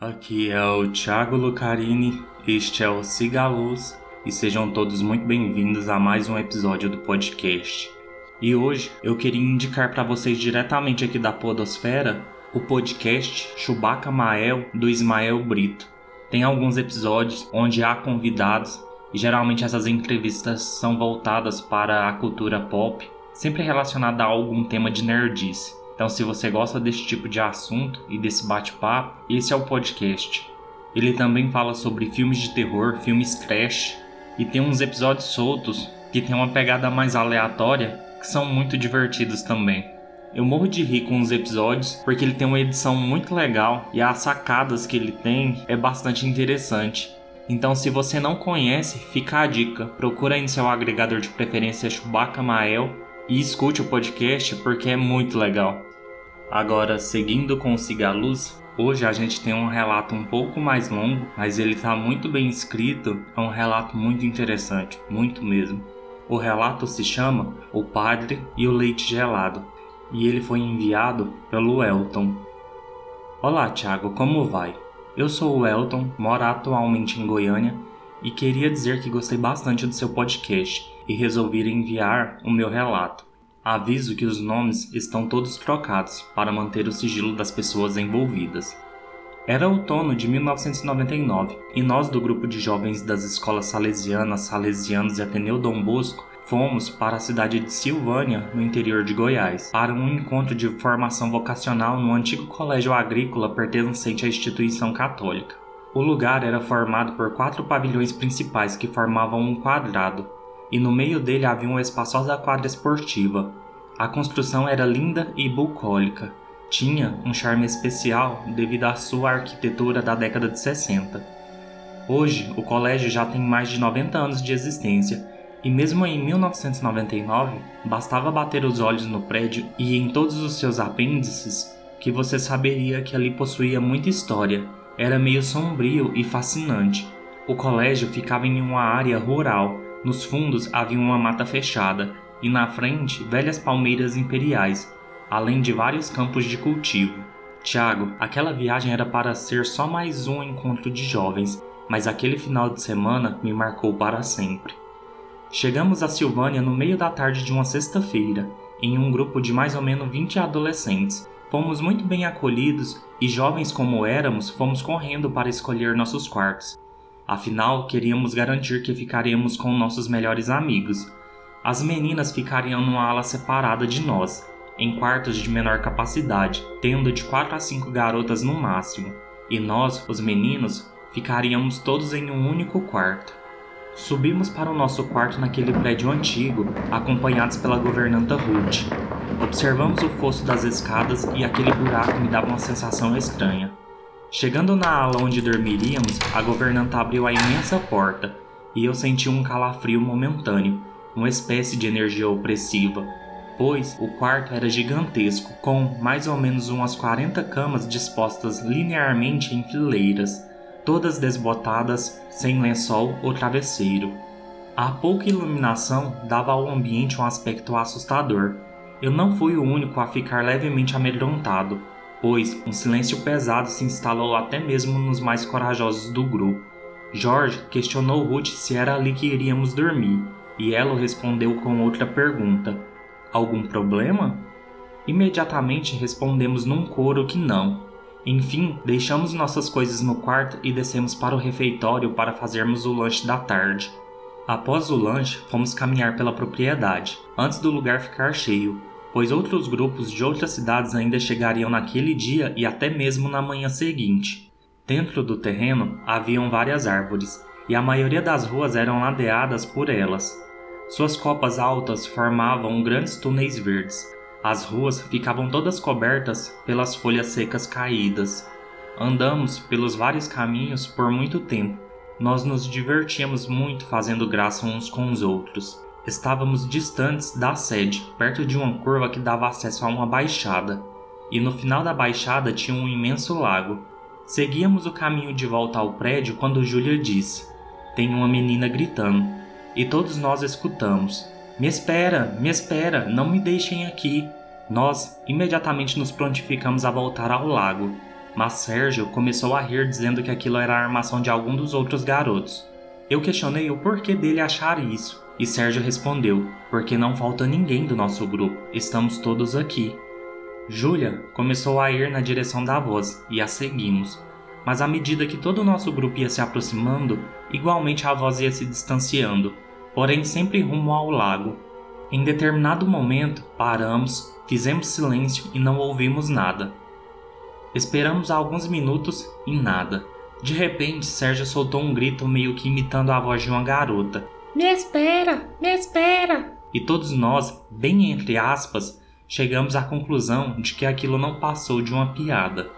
Aqui é o Thiago Lucarini, este é o Cigaluz e sejam todos muito bem-vindos a mais um episódio do podcast. E hoje eu queria indicar para vocês diretamente aqui da Podosfera o podcast Chewbacca Mael do Ismael Brito. Tem alguns episódios onde há convidados e geralmente essas entrevistas são voltadas para a cultura pop, sempre relacionada a algum tema de nerdice. Então, se você gosta desse tipo de assunto e desse bate-papo, esse é o podcast. Ele também fala sobre filmes de terror, filmes trash, e tem uns episódios soltos que tem uma pegada mais aleatória que são muito divertidos também. Eu morro de rir com os episódios porque ele tem uma edição muito legal e as sacadas que ele tem é bastante interessante. Então, se você não conhece, fica a dica. Procura aí no seu agregador de preferência Chewbacca Mael e escute o podcast porque é muito legal. Agora, seguindo com o Cigaluz, hoje a gente tem um relato um pouco mais longo, mas ele está muito bem escrito, é um relato muito interessante, muito mesmo. O relato se chama O Padre e o Leite Gelado, e ele foi enviado pelo Elton. Olá, Thiago, como vai? Eu sou o Elton, moro atualmente em Goiânia e queria dizer que gostei bastante do seu podcast e resolvi enviar o meu relato. Aviso que os nomes estão todos trocados para manter o sigilo das pessoas envolvidas. Era outono de 1999 e nós do grupo de jovens das escolas salesianas, salesianos e Ateneu Dom Bosco fomos para a cidade de Silvânia, no interior de Goiás, para um encontro de formação vocacional no antigo colégio agrícola pertencente à instituição católica. O lugar era formado por quatro pavilhões principais que formavam um quadrado, e no meio dele havia uma espaçosa quadra esportiva. A construção era linda e bucólica. Tinha um charme especial devido à sua arquitetura da década de 60. Hoje, o colégio já tem mais de 90 anos de existência e mesmo em 1999, bastava bater os olhos no prédio e em todos os seus apêndices que você saberia que ali possuía muita história. Era meio sombrio e fascinante. O colégio ficava em uma área rural nos fundos havia uma mata fechada e na frente velhas palmeiras imperiais, além de vários campos de cultivo. Tiago, aquela viagem era para ser só mais um encontro de jovens, mas aquele final de semana me marcou para sempre. Chegamos a Silvânia no meio da tarde de uma sexta-feira, em um grupo de mais ou menos 20 adolescentes. Fomos muito bem acolhidos e, jovens como éramos, fomos correndo para escolher nossos quartos. Afinal, queríamos garantir que ficaríamos com nossos melhores amigos. As meninas ficariam numa ala separada de nós, em quartos de menor capacidade, tendo de 4 a 5 garotas no máximo, e nós, os meninos, ficaríamos todos em um único quarto. Subimos para o nosso quarto naquele prédio antigo, acompanhados pela governanta Ruth. Observamos o fosso das escadas e aquele buraco me dava uma sensação estranha. Chegando na ala onde dormiríamos, a governanta abriu a imensa porta e eu senti um calafrio momentâneo, uma espécie de energia opressiva, pois o quarto era gigantesco, com mais ou menos umas 40 camas dispostas linearmente em fileiras, todas desbotadas, sem lençol ou travesseiro. A pouca iluminação dava ao ambiente um aspecto assustador. Eu não fui o único a ficar levemente amedrontado pois um silêncio pesado se instalou até mesmo nos mais corajosos do grupo. Jorge questionou Ruth se era ali que iríamos dormir, e ela respondeu com outra pergunta: Algum problema? Imediatamente respondemos num coro que não. Enfim, deixamos nossas coisas no quarto e descemos para o refeitório para fazermos o lanche da tarde. Após o lanche, fomos caminhar pela propriedade, antes do lugar ficar cheio, pois outros grupos de outras cidades ainda chegariam naquele dia e até mesmo na manhã seguinte. Dentro do terreno haviam várias árvores, e a maioria das ruas eram ladeadas por elas. Suas copas altas formavam grandes túneis verdes. As ruas ficavam todas cobertas pelas folhas secas caídas. Andamos pelos vários caminhos por muito tempo. Nós nos divertíamos muito fazendo graça uns com os outros. Estávamos distantes da sede, perto de uma curva que dava acesso a uma baixada, e no final da baixada tinha um imenso lago. Seguíamos o caminho de volta ao prédio quando Júlia disse: Tem uma menina gritando. E todos nós escutamos: Me espera, me espera, não me deixem aqui. Nós imediatamente nos prontificamos a voltar ao lago, mas Sérgio começou a rir dizendo que aquilo era a armação de algum dos outros garotos. Eu questionei o porquê dele achar isso, e Sérgio respondeu: Porque não falta ninguém do nosso grupo, estamos todos aqui. Júlia começou a ir na direção da voz e a seguimos, mas à medida que todo o nosso grupo ia se aproximando, igualmente a voz ia se distanciando, porém sempre rumo ao lago. Em determinado momento, paramos, fizemos silêncio e não ouvimos nada. Esperamos alguns minutos e nada. De repente, Sérgio soltou um grito meio que imitando a voz de uma garota. Me espera! Me espera! E todos nós, bem entre aspas, chegamos à conclusão de que aquilo não passou de uma piada.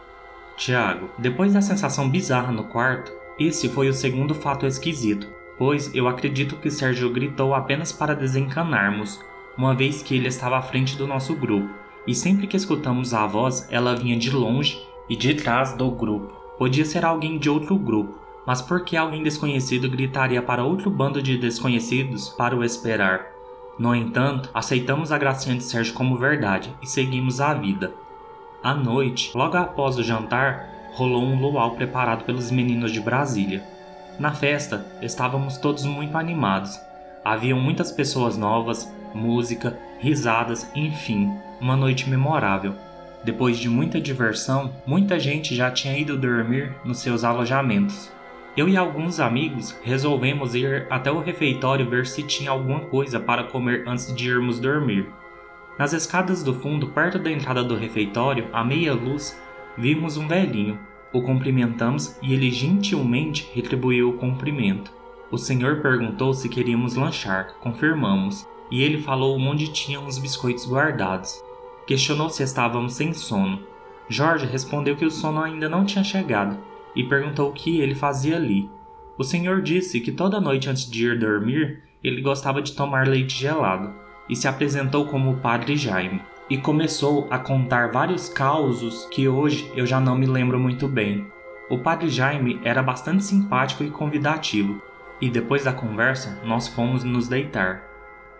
Tiago, depois da sensação bizarra no quarto, esse foi o segundo fato esquisito, pois eu acredito que Sérgio gritou apenas para desencanarmos, uma vez que ele estava à frente do nosso grupo, e sempre que escutamos a voz, ela vinha de longe e de trás do grupo. Podia ser alguém de outro grupo, mas por que alguém desconhecido gritaria para outro bando de desconhecidos para o esperar? No entanto, aceitamos a gracinha de Sérgio como verdade e seguimos a vida. À noite, logo após o jantar, rolou um luau preparado pelos meninos de Brasília. Na festa, estávamos todos muito animados. Haviam muitas pessoas novas, música, risadas, enfim, uma noite memorável. Depois de muita diversão, muita gente já tinha ido dormir nos seus alojamentos. Eu e alguns amigos resolvemos ir até o refeitório ver se tinha alguma coisa para comer antes de irmos dormir. Nas escadas do fundo, perto da entrada do refeitório, à meia luz, vimos um velhinho. O cumprimentamos e ele gentilmente retribuiu o cumprimento. O senhor perguntou se queríamos lanchar, confirmamos, e ele falou onde tinha uns biscoitos guardados. Questionou se estávamos sem sono. Jorge respondeu que o sono ainda não tinha chegado e perguntou o que ele fazia ali. O senhor disse que toda noite antes de ir dormir ele gostava de tomar leite gelado e se apresentou como o Padre Jaime. E começou a contar vários causos que hoje eu já não me lembro muito bem. O Padre Jaime era bastante simpático e convidativo, e depois da conversa nós fomos nos deitar.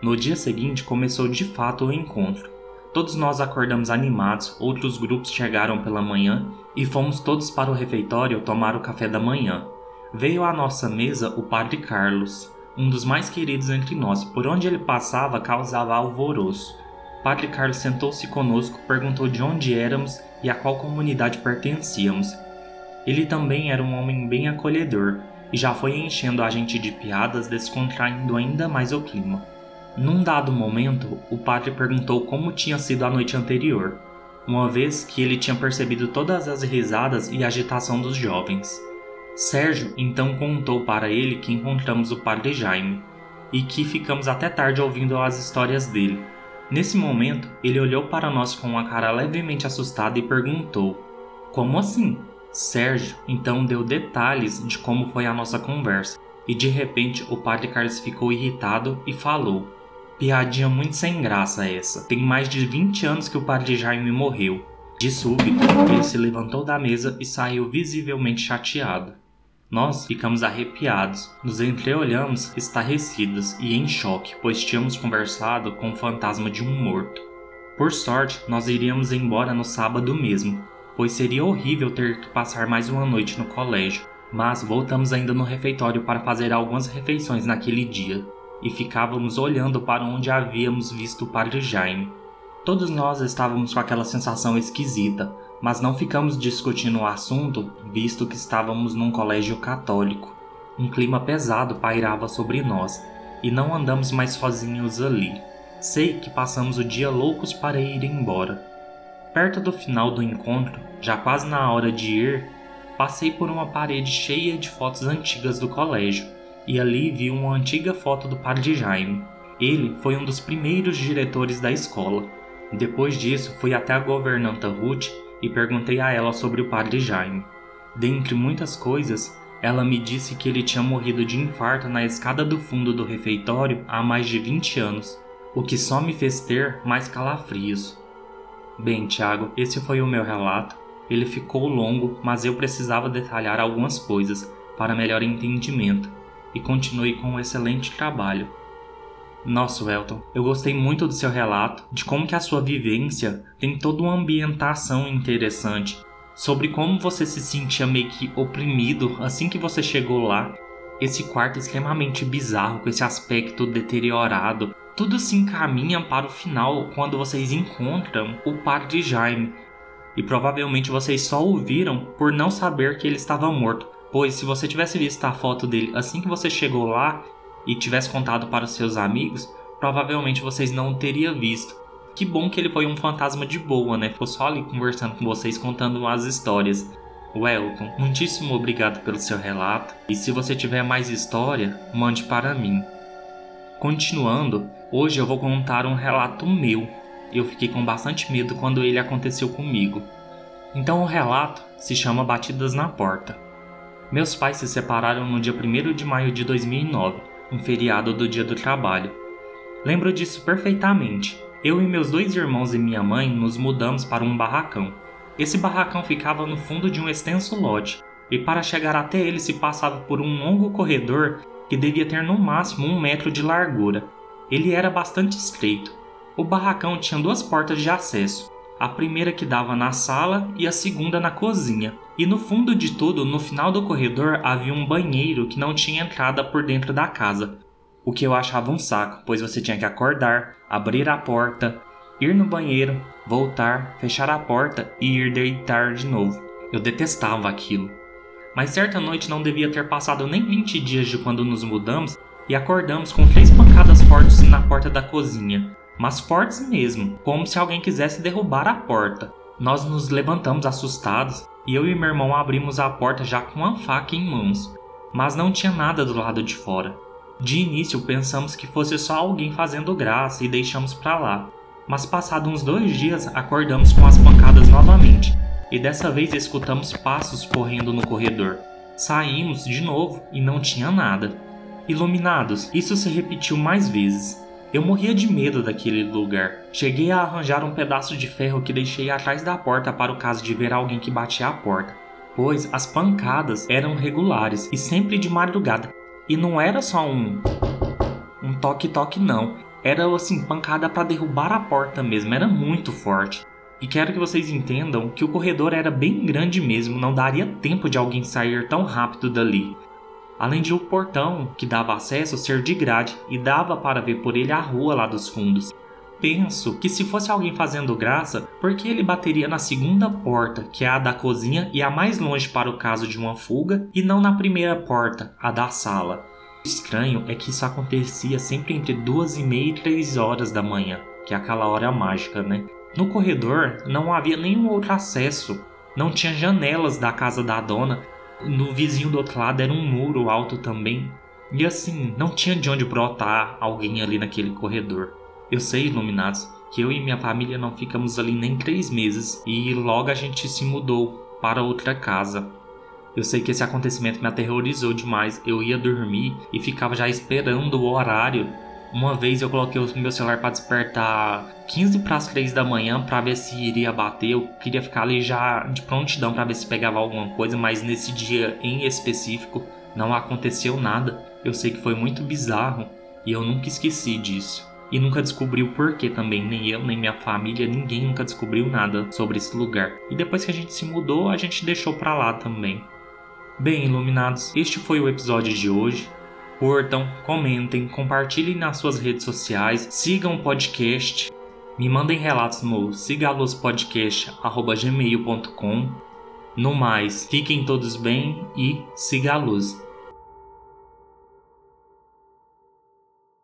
No dia seguinte começou de fato o encontro. Todos nós acordamos animados, outros grupos chegaram pela manhã e fomos todos para o refeitório tomar o café da manhã. Veio à nossa mesa o Padre Carlos, um dos mais queridos entre nós, por onde ele passava causava alvoroço. Padre Carlos sentou-se conosco, perguntou de onde éramos e a qual comunidade pertencíamos. Ele também era um homem bem acolhedor e já foi enchendo a gente de piadas, descontraindo ainda mais o clima. Num dado momento, o padre perguntou como tinha sido a noite anterior, uma vez que ele tinha percebido todas as risadas e agitação dos jovens. Sérgio então contou para ele que encontramos o padre Jaime e que ficamos até tarde ouvindo as histórias dele. Nesse momento, ele olhou para nós com uma cara levemente assustada e perguntou: Como assim? Sérgio então deu detalhes de como foi a nossa conversa, e de repente o padre Carlos ficou irritado e falou: Piadinha muito sem graça essa. Tem mais de 20 anos que o padre Jaime morreu. De súbito, ele se levantou da mesa e saiu visivelmente chateado. Nós ficamos arrepiados, nos entreolhamos estarrecidos e em choque, pois tínhamos conversado com o fantasma de um morto. Por sorte, nós iríamos embora no sábado mesmo, pois seria horrível ter que passar mais uma noite no colégio, mas voltamos ainda no refeitório para fazer algumas refeições naquele dia e ficávamos olhando para onde havíamos visto o padre Jaime. Todos nós estávamos com aquela sensação esquisita, mas não ficamos discutindo o assunto, visto que estávamos num colégio católico. Um clima pesado pairava sobre nós, e não andamos mais sozinhos ali. Sei que passamos o dia loucos para ir embora. Perto do final do encontro, já quase na hora de ir, passei por uma parede cheia de fotos antigas do colégio e ali vi uma antiga foto do padre Jaime. Ele foi um dos primeiros diretores da escola. Depois disso, fui até a governanta Ruth e perguntei a ela sobre o padre Jaime. Dentre muitas coisas, ela me disse que ele tinha morrido de infarto na escada do fundo do refeitório há mais de 20 anos, o que só me fez ter mais calafrios. Bem, Tiago, esse foi o meu relato. Ele ficou longo, mas eu precisava detalhar algumas coisas para melhor entendimento e continue com um excelente trabalho. Nossa, Elton, eu gostei muito do seu relato, de como que a sua vivência tem toda uma ambientação interessante. sobre como você se sentia meio que oprimido assim que você chegou lá. Esse quarto extremamente bizarro, com esse aspecto deteriorado. Tudo se encaminha para o final quando vocês encontram o padre Jaime. E provavelmente vocês só o viram por não saber que ele estava morto. Pois se você tivesse visto a foto dele assim que você chegou lá e tivesse contado para os seus amigos, provavelmente vocês não teriam visto. Que bom que ele foi um fantasma de boa, né? Ficou só ali conversando com vocês, contando as histórias. Welcome, muitíssimo obrigado pelo seu relato. E se você tiver mais história, mande para mim. Continuando, hoje eu vou contar um relato meu. Eu fiquei com bastante medo quando ele aconteceu comigo. Então o relato se chama Batidas na Porta. Meus pais se separaram no dia 1 de maio de 2009, um feriado do Dia do Trabalho. Lembro disso perfeitamente. Eu e meus dois irmãos e minha mãe nos mudamos para um barracão. Esse barracão ficava no fundo de um extenso lote, e para chegar até ele se passava por um longo corredor que devia ter no máximo um metro de largura. Ele era bastante estreito. O barracão tinha duas portas de acesso, a primeira que dava na sala e a segunda na cozinha. E no fundo de tudo, no final do corredor, havia um banheiro que não tinha entrada por dentro da casa, o que eu achava um saco, pois você tinha que acordar, abrir a porta, ir no banheiro, voltar, fechar a porta e ir deitar de novo. Eu detestava aquilo. Mas certa noite não devia ter passado nem 20 dias de quando nos mudamos e acordamos com três pancadas fortes na porta da cozinha. Mas fortes mesmo, como se alguém quisesse derrubar a porta. Nós nos levantamos assustados e eu e meu irmão abrimos a porta já com a faca em mãos. Mas não tinha nada do lado de fora. De início pensamos que fosse só alguém fazendo graça e deixamos para lá, mas passados uns dois dias acordamos com as pancadas novamente e dessa vez escutamos passos correndo no corredor. Saímos de novo e não tinha nada. Iluminados, isso se repetiu mais vezes. Eu morria de medo daquele lugar. Cheguei a arranjar um pedaço de ferro que deixei atrás da porta para o caso de ver alguém que batia a porta, pois as pancadas eram regulares e sempre de madrugada, e não era só um um toque-toque não. Era assim, pancada para derrubar a porta mesmo, era muito forte. E quero que vocês entendam que o corredor era bem grande mesmo, não daria tempo de alguém sair tão rápido dali. Além de o portão que dava acesso ser de grade e dava para ver por ele a rua lá dos fundos. Penso que se fosse alguém fazendo graça, por que ele bateria na segunda porta, que é a da cozinha e a mais longe para o caso de uma fuga, e não na primeira porta, a da sala? O estranho é que isso acontecia sempre entre duas e meia e três horas da manhã, que é aquela hora mágica, né? No corredor não havia nenhum outro acesso, não tinha janelas da casa da dona, no vizinho do outro lado era um muro alto também, e assim, não tinha de onde brotar alguém ali naquele corredor. Eu sei, iluminados, que eu e minha família não ficamos ali nem três meses e logo a gente se mudou para outra casa. Eu sei que esse acontecimento me aterrorizou demais. Eu ia dormir e ficava já esperando o horário. Uma vez eu coloquei o meu celular para despertar 15 para as 3 da manhã para ver se iria bater. Eu queria ficar ali já de prontidão para ver se pegava alguma coisa, mas nesse dia em específico não aconteceu nada. Eu sei que foi muito bizarro e eu nunca esqueci disso e nunca descobri o porquê também, nem eu, nem minha família, ninguém nunca descobriu nada sobre esse lugar. E depois que a gente se mudou, a gente deixou pra lá também. Bem, iluminados, este foi o episódio de hoje. Curtam, comentem, compartilhem nas suas redes sociais, sigam o podcast, me mandem relatos no sigalospodcast.gmail.com. No mais, fiquem todos bem e siga a luz.